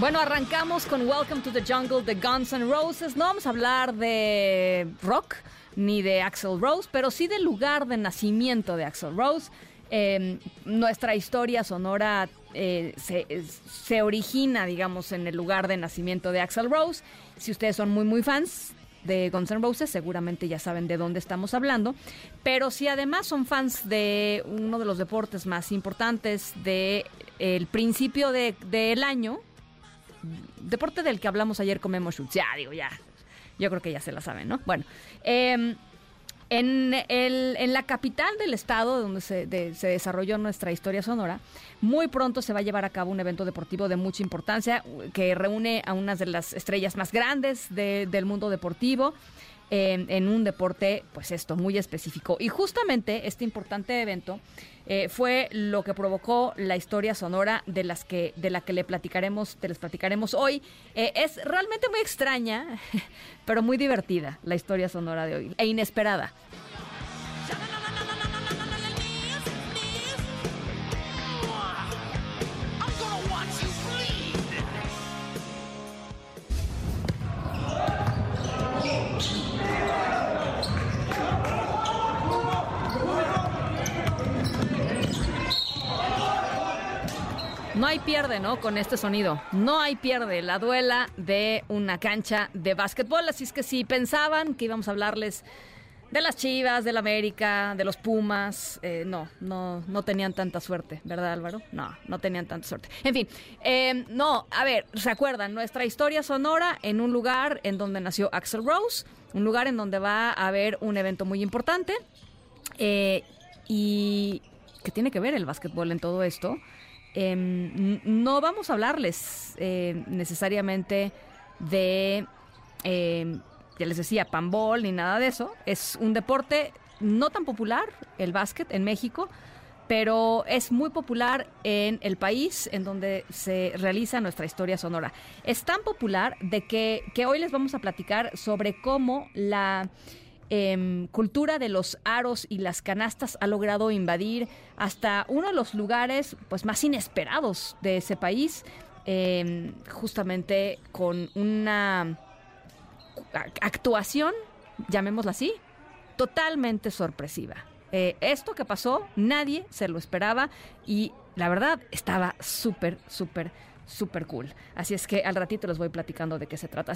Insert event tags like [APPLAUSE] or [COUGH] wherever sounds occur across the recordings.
Bueno, arrancamos con Welcome to the Jungle de Guns N' Roses. No vamos a hablar de rock ni de Axel Rose, pero sí del lugar de nacimiento de Axel Rose. Eh, nuestra historia sonora eh, se, se origina, digamos, en el lugar de nacimiento de Axel Rose. Si ustedes son muy, muy fans de Guns N' Roses, seguramente ya saben de dónde estamos hablando. Pero si además son fans de uno de los deportes más importantes del principio de- del año, deporte del que hablamos ayer con Memo Schutz. Ya, digo, ya. Yo creo que ya se la saben, ¿no? Bueno, eh, en, el- en la capital del estado donde se, de- se desarrolló nuestra historia sonora, muy pronto se va a llevar a cabo un evento deportivo de mucha importancia que reúne a unas de las estrellas más grandes de- del mundo deportivo. Eh, en un deporte, pues esto, muy específico. Y justamente este importante evento eh, fue lo que provocó la historia sonora de las que, de la que le platicaremos, te les platicaremos hoy. Eh, es realmente muy extraña, [LAUGHS] pero muy divertida la historia sonora de hoy, e inesperada. No hay pierde, ¿no? Con este sonido. No hay pierde. La duela de una cancha de básquetbol. Así es que si pensaban que íbamos a hablarles de las Chivas, del América, de los Pumas, eh, no, no, no tenían tanta suerte, ¿verdad, Álvaro? No, no tenían tanta suerte. En fin, eh, no, a ver, ¿se acuerdan? Nuestra historia sonora en un lugar en donde nació Axel Rose, un lugar en donde va a haber un evento muy importante. Eh, y que tiene que ver el básquetbol en todo esto. Em, no vamos a hablarles eh, necesariamente de, em, ya les decía, pambol ni nada de eso. Es un deporte no tan popular, el básquet, en México, pero es muy popular en el país en donde se realiza nuestra historia sonora. Es tan popular de que, que hoy les vamos a platicar sobre cómo la em, cultura de los aros y las canastas ha logrado invadir hasta uno de los lugares pues más inesperados de ese país, em, justamente con una actuación, llamémosla así, totalmente sorpresiva. Eh, esto que pasó, nadie se lo esperaba y la verdad estaba súper, súper, súper cool. Así es que al ratito les voy platicando de qué se trata.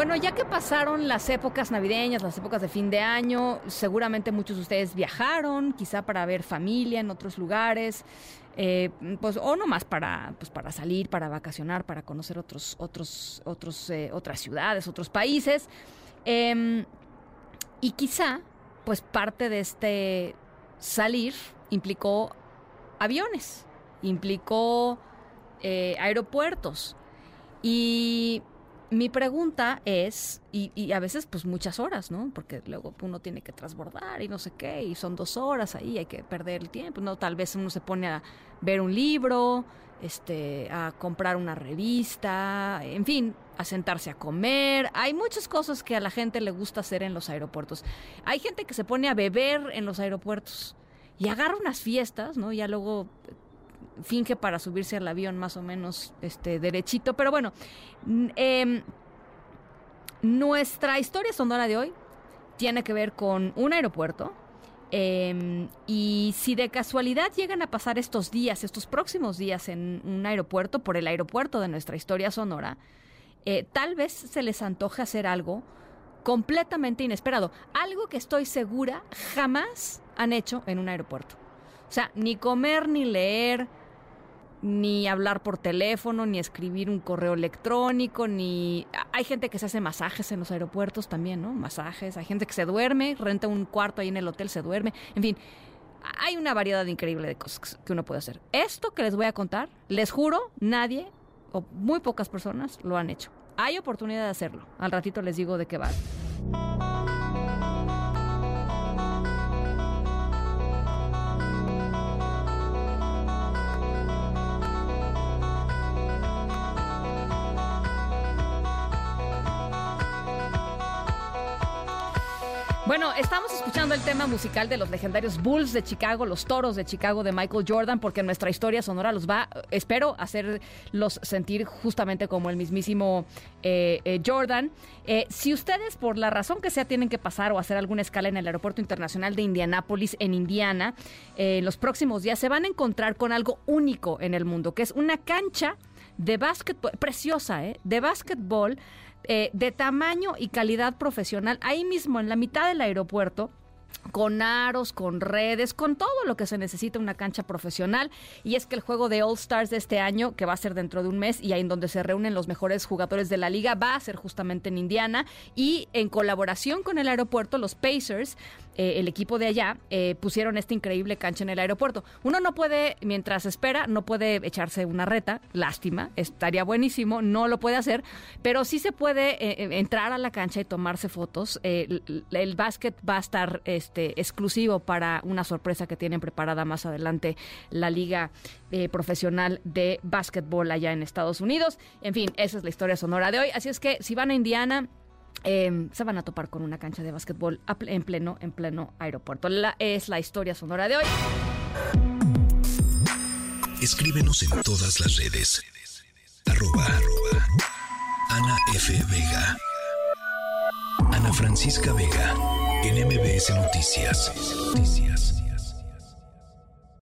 Bueno, ya que pasaron las épocas navideñas, las épocas de fin de año, seguramente muchos de ustedes viajaron, quizá para ver familia en otros lugares, eh, pues o nomás para, pues para salir, para vacacionar, para conocer otros, otros, otros, eh, otras ciudades, otros países. Em, y quizá, pues parte de este salir implicó aviones, implicó eh, aeropuertos. Y mi pregunta es, y, y a veces pues muchas horas, ¿no? Porque luego uno tiene que transbordar y no sé qué, y son dos horas ahí, hay que perder el tiempo, ¿no? Tal vez uno se pone a ver un libro, este, a comprar una revista, en fin, a sentarse a comer. Hay muchas cosas que a la gente le gusta hacer en los aeropuertos. Hay gente que se pone a beber en los aeropuertos y agarra unas fiestas, ¿no? Ya luego finge para subirse al avión más o menos este derechito, pero bueno, em, nuestra historia sonora de hoy tiene que ver con un aeropuerto. em, y si de casualidad llegan a pasar estos días, estos próximos días en un aeropuerto, por el aeropuerto de nuestra historia sonora, eh, tal vez se les antoje hacer algo completamente inesperado. Algo que estoy segura jamás han hecho en un aeropuerto. O sea, ni comer ni leer, ni hablar por teléfono, ni escribir un correo electrónico, ni... Hay gente que se hace masajes en los aeropuertos también, ¿no? Masajes, hay gente que se duerme, renta un cuarto ahí en el hotel, se duerme, en fin. Hay una variedad increíble de cosas que uno puede hacer. Esto que les voy a contar, les juro, nadie o muy pocas personas lo han hecho. Hay oportunidad de hacerlo. Al ratito les digo de qué va. Bueno, estamos escuchando el tema musical de los legendarios Bulls de Chicago, los Toros de Chicago de Michael Jordan, porque nuestra historia sonora los va, espero, hacerlos sentir justamente como el mismísimo eh, eh, Jordan. Eh, si ustedes, por la razón que sea, tienen que pasar o hacer alguna escala en el Aeropuerto Internacional de Indianápolis, en Indiana, en los próximos días se van a encontrar con algo único en el mundo, que es una cancha de básquetbol, preciosa, ¿eh? De básquetbol eh, de tamaño y calidad profesional, ahí mismo en la mitad del aeropuerto con aros, con redes, con todo lo que se necesita una cancha profesional. Y es que el juego de All Stars de este año, que va a ser dentro de un mes y ahí en donde se reúnen los mejores jugadores de la liga, va a ser justamente en Indiana. Y en colaboración con el aeropuerto, los Pacers, eh, el equipo de allá, eh, pusieron esta increíble cancha en el aeropuerto. Uno no puede, mientras espera, no puede echarse una reta, lástima, estaría buenísimo, no lo puede hacer, pero sí se puede eh, entrar a la cancha y tomarse fotos. el, el básquet va a estar este, exclusivo para una sorpresa que tienen preparada más adelante la Liga Profesional de Básquetbol allá en Estados Unidos. En fin, esa es la historia sonora de hoy. Así es que si van a Indiana, em, se van a topar con una cancha de básquetbol en pleno, en pleno aeropuerto. Es la historia sonora de hoy. Escríbenos en todas las redes. Arroba, Ana F. Vega. Ana Francisca Vega. En MBS Noticias. Noticias.